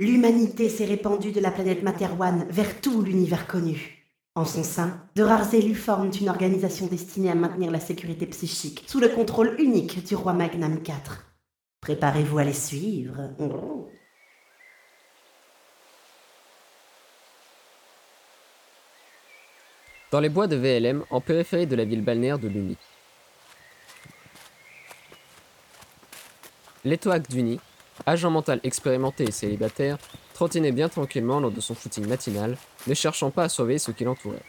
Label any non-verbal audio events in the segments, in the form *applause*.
L'humanité s'est répandue de la planète Materwan vers tout l'univers connu. En son sein, de rares élus forment une organisation destinée à maintenir la sécurité psychique sous le contrôle unique du roi Magnam IV. Préparez-vous à les suivre. Dans les bois de VLM, en périphérie de la ville balnéaire de Luni. L'étoile d'Uni, agent mental expérimenté et célibataire, trottinait bien tranquillement lors de son footing matinal, ne cherchant pas à surveiller ce qui l'entourait.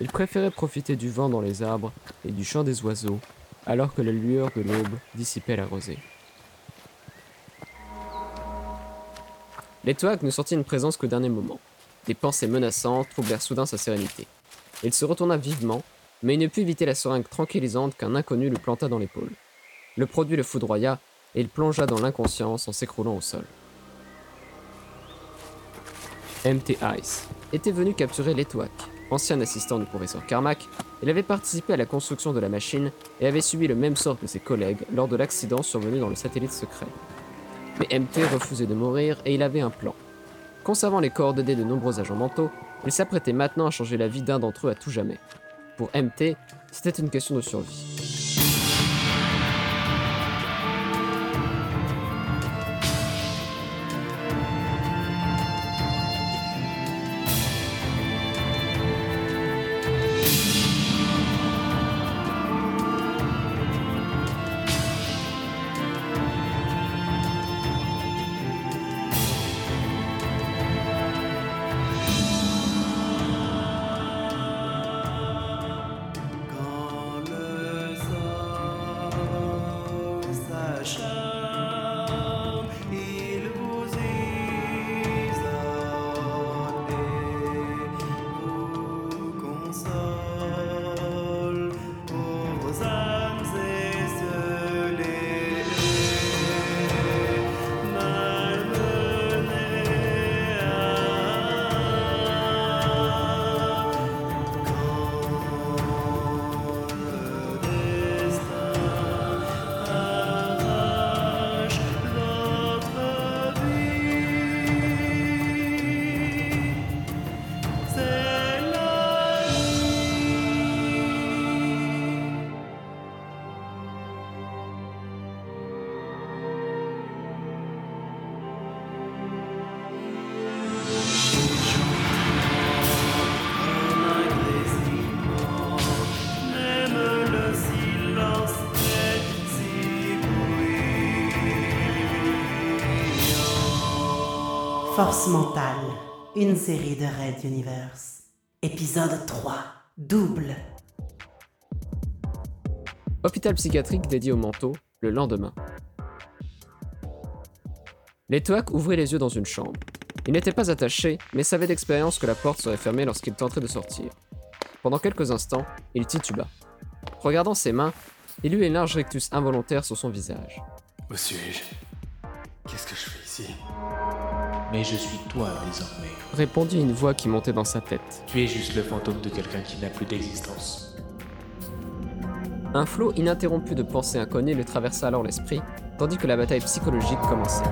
Il préférait profiter du vent dans les arbres et du chant des oiseaux, alors que la lueur de l'aube dissipait la rosée. L'étoile ne sortit une présence qu'au dernier moment. Des pensées menaçantes troublèrent soudain sa sérénité. Il se retourna vivement, mais il ne put éviter la seringue tranquillisante qu'un inconnu lui planta dans l'épaule. Le produit le foudroya et il plongea dans l'inconscience en s'écroulant au sol. MT Ice était venu capturer l'Etoak, ancien assistant du professeur Carmack. Il avait participé à la construction de la machine et avait subi le même sort que ses collègues lors de l'accident survenu dans le satellite secret. Mais MT refusait de mourir et il avait un plan. Conservant les coordonnées de nombreux agents mentaux, il s'apprêtait maintenant à changer la vie d'un d'entre eux à tout jamais. Pour MT, c'était une question de survie. Force mentale, une série de Red Universe. Épisode 3, double. Hôpital psychiatrique dédié au manteau, le lendemain. L'étoile ouvrit les yeux dans une chambre. Il n'était pas attaché, mais savait d'expérience que la porte serait fermée lorsqu'il tenterait de sortir. Pendant quelques instants, il tituba. Regardant ses mains, il eut un large rectus involontaire sur son visage. Où suis-je Qu'est-ce que je fais ici? Mais je suis toi désormais. Répondit une voix qui montait dans sa tête. Tu es juste le fantôme de quelqu'un qui n'a plus d'existence. Un flot ininterrompu de pensées inconnues le traversa alors l'esprit, tandis que la bataille psychologique commençait.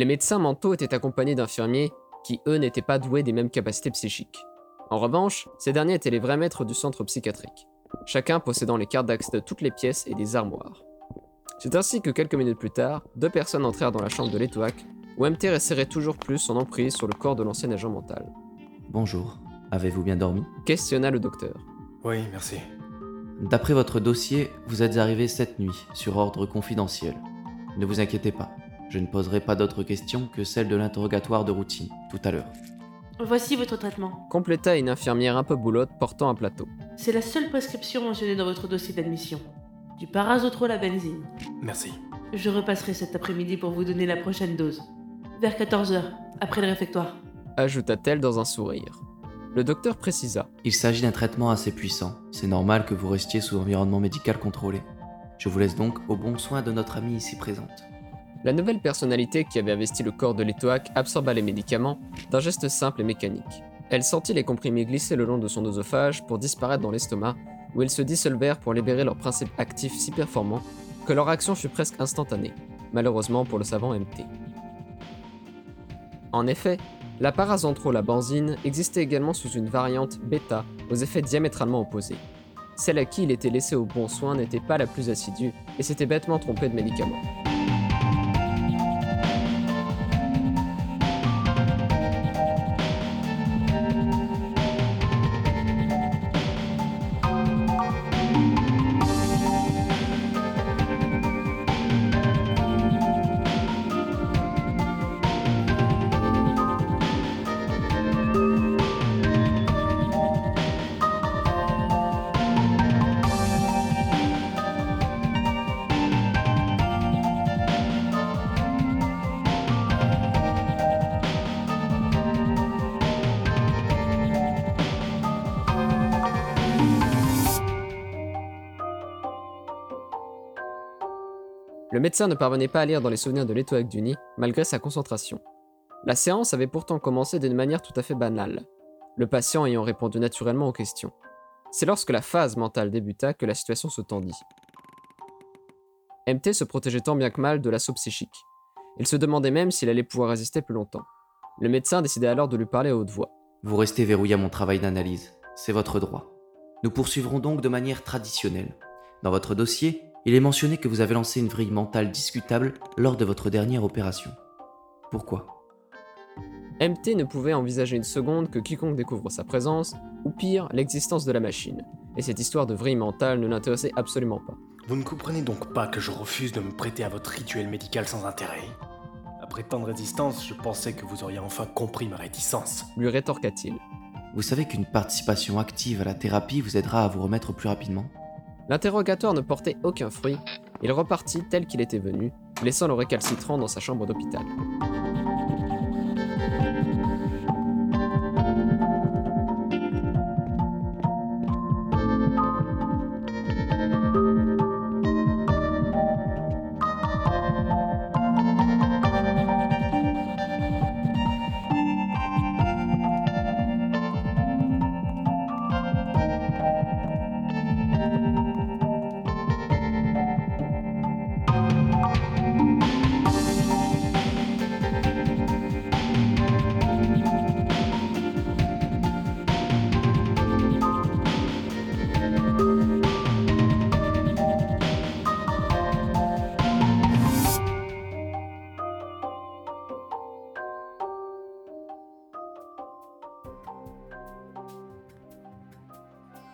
Les médecins mentaux étaient accompagnés d'infirmiers qui, eux, n'étaient pas doués des mêmes capacités psychiques. En revanche, ces derniers étaient les vrais maîtres du centre psychiatrique, chacun possédant les cartes d'accès de toutes les pièces et des armoires. C'est ainsi que quelques minutes plus tard, deux personnes entrèrent dans la chambre de l'Etoac, où MT resserrait toujours plus son emprise sur le corps de l'ancien agent mental. Bonjour. Avez-vous bien dormi? Questionna le docteur. Oui, merci. D'après votre dossier, vous êtes arrivé cette nuit, sur ordre confidentiel. Ne vous inquiétez pas, je ne poserai pas d'autres questions que celles de l'interrogatoire de routine, tout à l'heure. Voici votre traitement. Compléta une infirmière un peu boulotte portant un plateau. C'est la seule prescription mentionnée dans votre dossier d'admission. Du parazotrol à benzine. Merci. Je repasserai cet après-midi pour vous donner la prochaine dose. Vers 14h, après le réfectoire. Ajouta-t-elle dans un sourire. Le docteur précisa. Il s'agit d'un traitement assez puissant, c'est normal que vous restiez sous environnement médical contrôlé. Je vous laisse donc au bon soin de notre amie ici présente. La nouvelle personnalité qui avait investi le corps de l'Etoac absorba les médicaments d'un geste simple et mécanique. Elle sentit les comprimés glisser le long de son oesophage pour disparaître dans l'estomac, où ils se dissolvèrent pour libérer leur principe actif si performant que leur action fut presque instantanée, malheureusement pour le savant MT. En effet, la benzine existait également sous une variante bêta aux effets diamétralement opposés. Celle à qui il était laissé au bon soin n'était pas la plus assidue et s'était bêtement trompée de médicaments. Le médecin ne parvenait pas à lire dans les souvenirs de l'étoile du malgré sa concentration. La séance avait pourtant commencé d'une manière tout à fait banale, le patient ayant répondu naturellement aux questions. C'est lorsque la phase mentale débuta que la situation se tendit. MT se protégeait tant bien que mal de l'assaut psychique. Il se demandait même s'il allait pouvoir résister plus longtemps. Le médecin décida alors de lui parler à haute voix. Vous restez verrouillé à mon travail d'analyse, c'est votre droit. Nous poursuivrons donc de manière traditionnelle. Dans votre dossier, il est mentionné que vous avez lancé une vrille mentale discutable lors de votre dernière opération. Pourquoi? MT ne pouvait envisager une seconde que quiconque découvre sa présence, ou pire, l'existence de la machine, et cette histoire de vrille mentale ne l'intéressait absolument pas. Vous ne comprenez donc pas que je refuse de me prêter à votre rituel médical sans intérêt? Après tant de résistance, je pensais que vous auriez enfin compris ma réticence. Lui rétorqua-t-il. Vous savez qu'une participation active à la thérapie vous aidera à vous remettre plus rapidement? L'interrogatoire ne portait aucun fruit, il repartit tel qu'il était venu, laissant le récalcitrant dans sa chambre d'hôpital.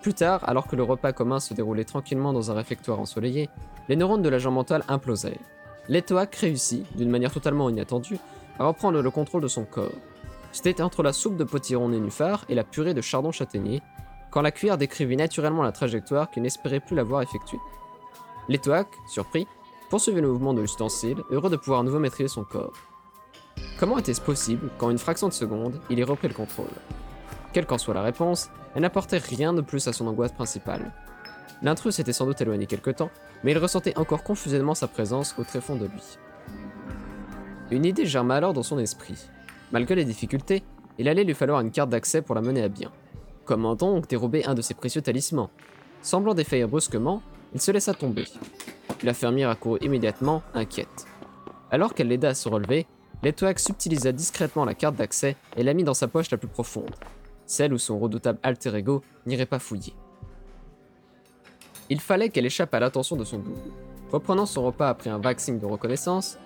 Plus tard, alors que le repas commun se déroulait tranquillement dans un réfectoire ensoleillé, les neurones de l'agent mental implosèrent. L'Etoac réussit, d'une manière totalement inattendue, à reprendre le contrôle de son corps. C'était entre la soupe de potiron nénuphar et la purée de chardon châtaignier, quand la cuillère décrivit naturellement la trajectoire qu'il n'espérait plus l'avoir effectuée. L'Etoac, surpris, poursuivait le mouvement de l'ustensile, heureux de pouvoir à nouveau maîtriser son corps. Comment était-ce possible qu'en une fraction de seconde, il ait repris le contrôle? Quelle qu'en soit la réponse, elle n'apportait rien de plus à son angoisse principale. L'intrus s'était sans doute éloigné quelque temps, mais il ressentait encore confusément sa présence au tréfonds de lui. Une idée germa alors dans son esprit. Malgré les difficultés, il allait lui falloir une carte d'accès pour la mener à bien. Comment donc dérober un de ses précieux talismans? Semblant défaillir brusquement, il se laissa tomber. La fermière accourut immédiatement, inquiète. Alors qu'elle l'aida à se relever, l'étoile subtilisa discrètement la carte d'accès et la mit dans sa poche la plus profonde, celle où son redoutable alter ego n'irait pas fouiller. Il fallait qu'elle échappe à l'attention de son double. Reprenant son repas après un signe de reconnaissance,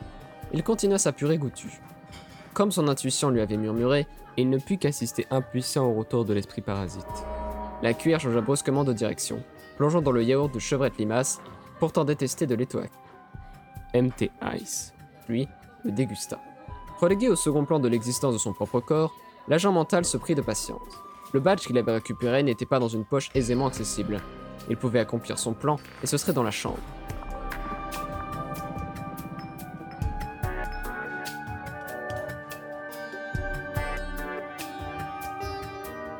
il continua sa purée goûtue. Comme son intuition lui avait murmuré, il ne put qu'assister impuissant au retour de l'esprit parasite. La cuillère changea brusquement de direction, plongeant dans le yaourt de chevrette limace, pourtant détesté de l'étoile. MT Ice, lui, le dégusta. Relégué au second plan de l'existence de son propre corps, l'agent mental se prit de patience. Le badge qu'il avait récupéré n'était pas dans une poche aisément accessible. Il pouvait accomplir son plan, et ce serait dans la chambre.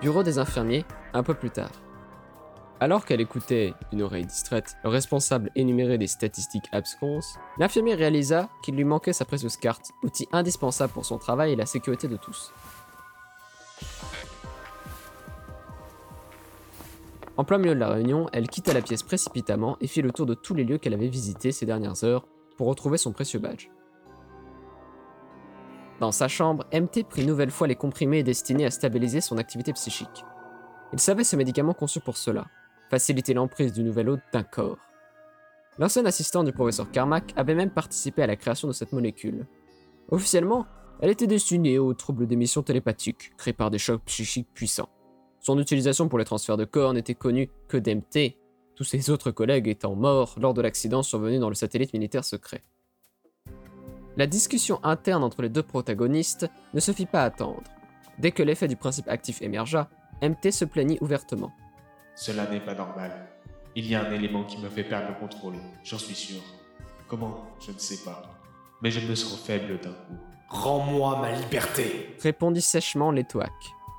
Bureau des infirmiers, un peu plus tard. Alors qu'elle écoutait, d'une oreille distraite, le responsable énumérer des statistiques absconses, l'infirmier réalisa qu'il lui manquait sa précieuse carte, outil indispensable pour son travail et la sécurité de tous. En plein milieu de la réunion, elle quitta la pièce précipitamment et fit le tour de tous les lieux qu'elle avait visités ces dernières heures pour retrouver son précieux badge. Dans sa chambre, MT prit nouvelle fois les comprimés destinés à stabiliser son activité psychique. Il savait ce médicament conçu pour cela, faciliter l'emprise du nouvel hôte d'un corps. L'ancien assistant du professeur Carmack avait même participé à la création de cette molécule. Officiellement, elle était destinée aux troubles d'émission télépathiques, créés par des chocs psychiques puissants. Son utilisation pour les transferts de corps n'était connue que d'MT, tous ses autres collègues étant morts lors de l'accident survenu dans le satellite militaire secret. La discussion interne entre les deux protagonistes ne se fit pas attendre. Dès que l'effet du principe actif émergea, MT se plaignit ouvertement. Cela n'est pas normal. Il y a un élément qui me fait perdre le contrôle, j'en suis sûr. Comment Je ne sais pas. Mais je me sens faible d'un coup. Rends-moi ma liberté Répondit sèchement l'étoile.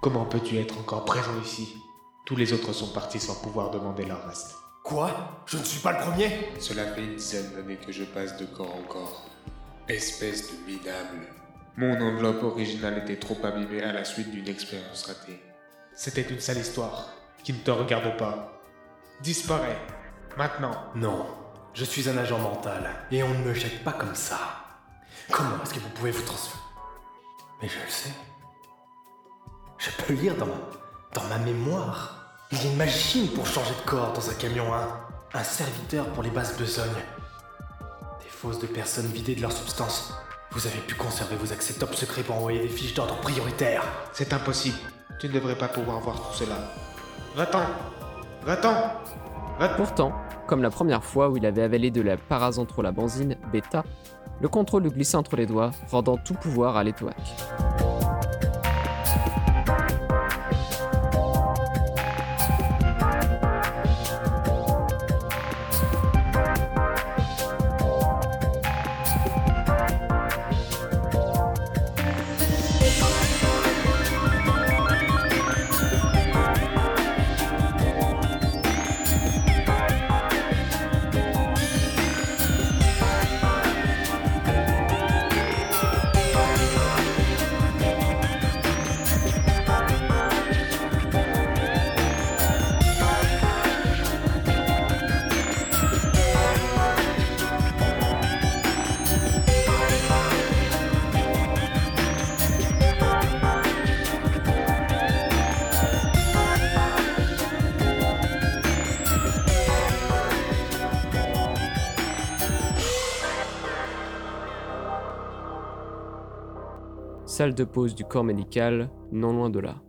Comment peux-tu être encore présent ici? Tous les autres sont partis sans pouvoir demander leur reste. Quoi? Je ne suis pas le premier? Cela fait une dizaine d'années que je passe de corps en corps. Espèce de minable. Mon enveloppe originale était trop abîmée à la suite d'une expérience ratée. C'était une sale histoire qui ne te regarde pas. Disparais. Maintenant. Non, je suis un agent mental et on ne me jette pas comme ça. Comment est-ce que vous pouvez vous transformer Mais je le sais. Je peux lire dans, dans ma mémoire. Il y a une machine pour changer de corps dans un camion 1. Un serviteur pour les bases besognes. Des fausses de personnes vidées de leur substance. Vous avez pu conserver vos accès top secrets pour envoyer des fiches d'ordre prioritaires. C'est impossible. Tu ne devrais pas pouvoir voir tout cela. Va-t'en Va-t'en Va Pourtant, comme la première fois où il avait avalé de la parazentrolabenzine bêta, le contrôle lui glissa entre les doigts, rendant tout pouvoir à l'étoile. Salle de pause du corps médical, non loin de là.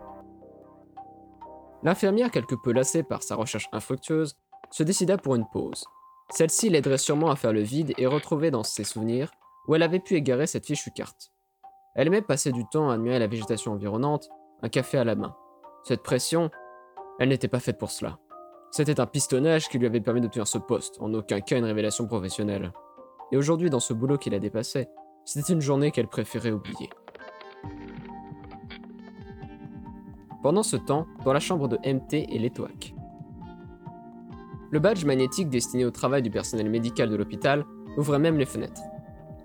L'infirmière, quelque peu lassée par sa recherche infructueuse, se décida pour une pause. Celle-ci l'aiderait sûrement à faire le vide et retrouver dans ses souvenirs où elle avait pu égarer cette fichue carte. Elle aimait passer du temps à admirer la végétation environnante, un café à la main. Cette pression, elle n'était pas faite pour cela. C'était un pistonnage qui lui avait permis d'obtenir ce poste, en aucun cas une révélation professionnelle. Et aujourd'hui, dans ce boulot qui la dépassait, c'était une journée qu'elle préférait oublier. Pendant ce temps, dans la chambre de MT et l'Etoac. Le badge magnétique destiné au travail du personnel médical de l'hôpital ouvrait même les fenêtres.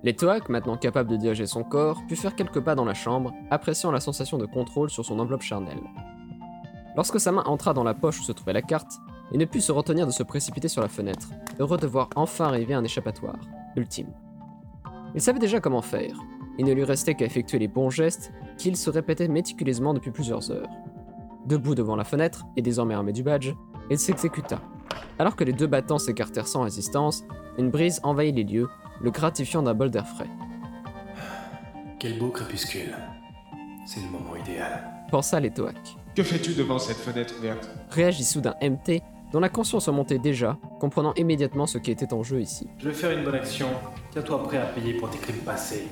L'Etoac, maintenant capable de diriger son corps, put faire quelques pas dans la chambre, appréciant la sensation de contrôle sur son enveloppe charnelle. Lorsque sa main entra dans la poche où se trouvait la carte, il ne put se retenir de se précipiter sur la fenêtre, heureux de voir enfin arriver un échappatoire, ultime. Il savait déjà comment faire, il ne lui restait qu'à effectuer les bons gestes qu'il se répétait méticuleusement depuis plusieurs heures. Debout devant la fenêtre, et désormais armé du badge, il s'exécuta. Alors que les deux battants s'écartèrent sans résistance, une brise envahit les lieux, le gratifiant d'un bol d'air frais. *sighs* Quel beau crépuscule. C'est le moment idéal. pensa Letoak. Que fais-tu devant cette fenêtre ouverte Réagit soudain MT, dont la conscience remontait déjà, comprenant immédiatement ce qui était en jeu ici. Je vais faire une bonne action. Tiens-toi prêt à payer pour tes crimes passés.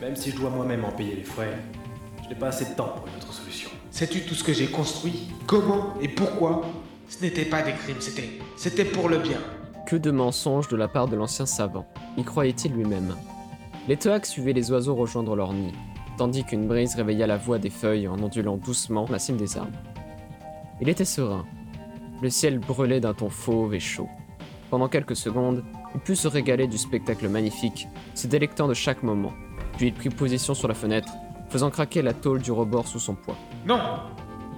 Même si je dois moi-même en payer les frais, je n'ai pas assez de temps pour une autre solution. Sais-tu tout ce que j'ai construit? Comment et pourquoi? Ce n'était pas des crimes, c'était. C'était pour le bien. Que de mensonges de la part de l'ancien savant, y croyait-il lui-même? Les Toaks suivaient les oiseaux rejoindre leur nid, tandis qu'une brise réveilla la voix des feuilles en ondulant doucement la cime des arbres. Il était serein. Le ciel brûlait d'un ton fauve et chaud. Pendant quelques secondes, il put se régaler du spectacle magnifique, se délectant de chaque moment. Puis il prit position sur la fenêtre, faisant craquer la tôle du rebord sous son poids. Non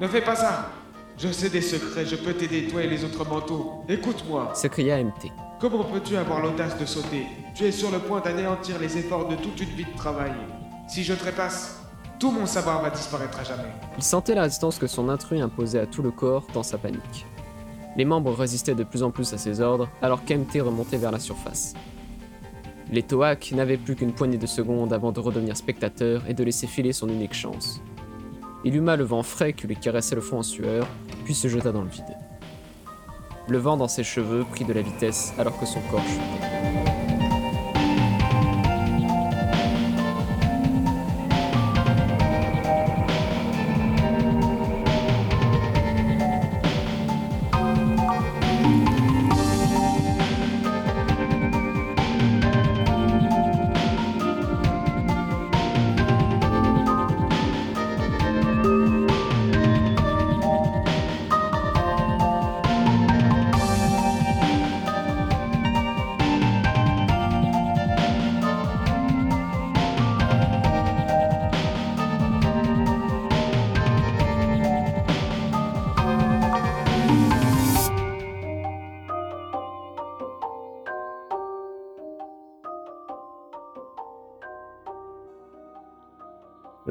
Ne fais pas ça Je sais des secrets, je peux t'aider, toi et les autres manteaux. Écoute-moi S'écria MT. Comment peux-tu avoir l'audace de sauter? Tu es sur le point d'anéantir les efforts de toute une vie de travail. Si je trépasse, tout mon savoir va disparaître à jamais. Il sentait la résistance que son intrus imposait à tout le corps dans sa panique. Les membres résistaient de plus en plus à ses ordres, alors qu'MT remontait vers la surface. Les Toaks n'avaient plus qu'une poignée de secondes avant de redevenir spectateurs et de laisser filer son unique chance. Il huma le vent frais qui lui caressait le front en sueur, puis se jeta dans le vide. Le vent dans ses cheveux prit de la vitesse alors que son corps chutait.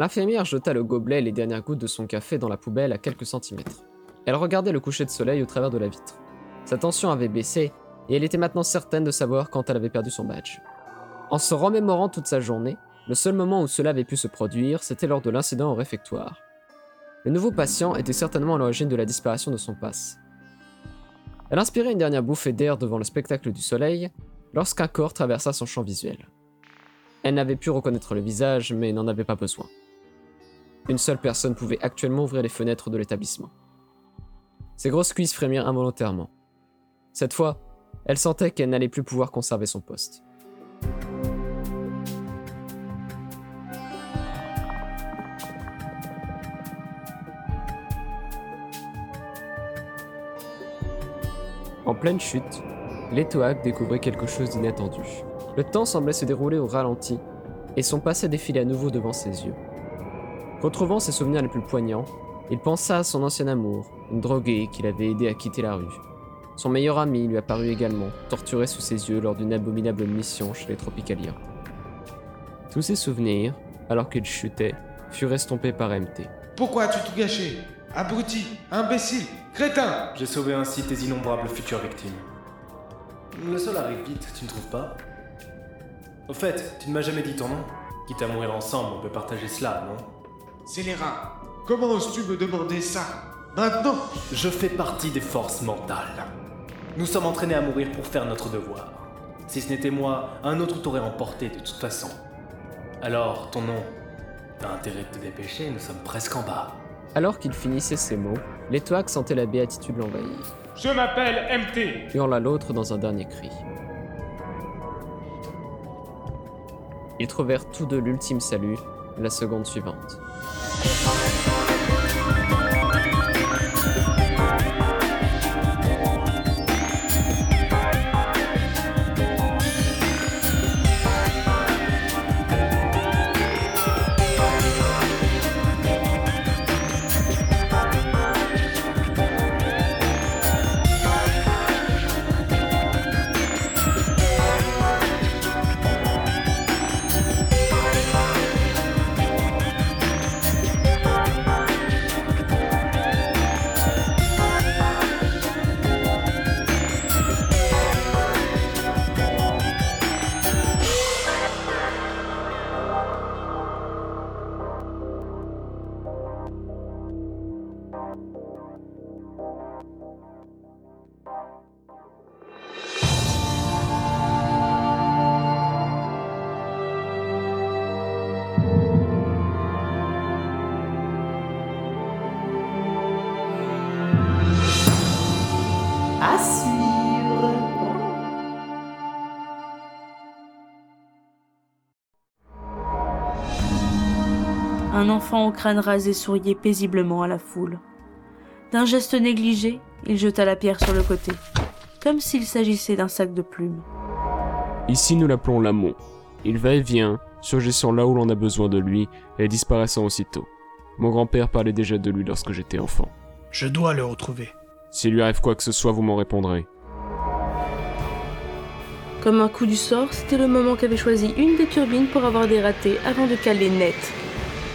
L'infirmière jeta le gobelet et les dernières gouttes de son café dans la poubelle à quelques centimètres. Elle regardait le coucher de soleil au travers de la vitre. Sa tension avait baissé, et elle était maintenant certaine de savoir quand elle avait perdu son badge. En se remémorant toute sa journée, le seul moment où cela avait pu se produire, c'était lors de l'incident au réfectoire. Le nouveau patient était certainement à l'origine de la disparition de son passe. Elle inspirait une dernière bouffée d'air devant le spectacle du soleil, lorsqu'un corps traversa son champ visuel. Elle n'avait pu reconnaître le visage, mais n'en avait pas besoin. Une seule personne pouvait actuellement ouvrir les fenêtres de l'établissement. Ses grosses cuisses frémirent involontairement. Cette fois, elle sentait qu'elle n'allait plus pouvoir conserver son poste. En pleine chute, Letoak découvrait quelque chose d'inattendu. Le temps semblait se dérouler au ralenti, et son passé défilait à nouveau devant ses yeux. Retrouvant ses souvenirs les plus poignants, il pensa à son ancien amour, une droguée qu'il avait aidé à quitter la rue. Son meilleur ami lui apparut également, torturé sous ses yeux lors d'une abominable mission chez les Tropicaliens. Tous ces souvenirs, alors qu'il chutait, furent estompés par MT. Pourquoi as-tu tout gâché? Abruti, imbécile, crétin J'ai sauvé ainsi tes innombrables futures victimes. Le sol arrive vite, tu ne trouves pas? Au fait, tu ne m'as jamais dit ton nom. Quitte à mourir ensemble, on peut partager cela, non? Scélérat, comment oses-tu me demander ça? Maintenant Je fais partie des forces mentales. Nous sommes entraînés à mourir pour faire notre devoir. Si ce n'était moi, un autre t'aurait emporté de toute façon. Alors, ton nom? T'as intérêt de te dépêcher, nous sommes presque en bas. Alors qu'il finissait ces mots, Letoak sentait la béatitude l'envahir. Je m'appelle MT hurla l'autre dans un dernier cri. Ils trouvèrent tous deux l'ultime salut, la seconde suivante. Un enfant au crâne rasé souriait paisiblement à la foule. D'un geste négligé, il jeta la pierre sur le côté, comme s'il s'agissait d'un sac de plumes. Ici, nous l'appelons l'amont. Il va et vient, surgissant là où l'on a besoin de lui et disparaissant aussitôt. Mon grand-père parlait déjà de lui lorsque j'étais enfant. Je dois le retrouver. S'il lui arrive quoi que ce soit, vous m'en répondrez. Comme un coup du sort, c'était le moment qu'avait choisi une des turbines pour avoir des ratés avant de caler net.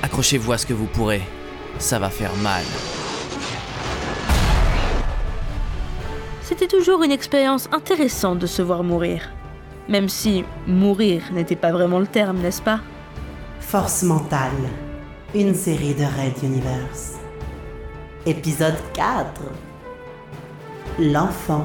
Accrochez-vous à ce que vous pourrez. Ça va faire mal. C'était toujours une expérience intéressante de se voir mourir. Même si mourir n'était pas vraiment le terme, n'est-ce pas? Force mentale. Une série de Red Universe. Épisode 4. L'enfant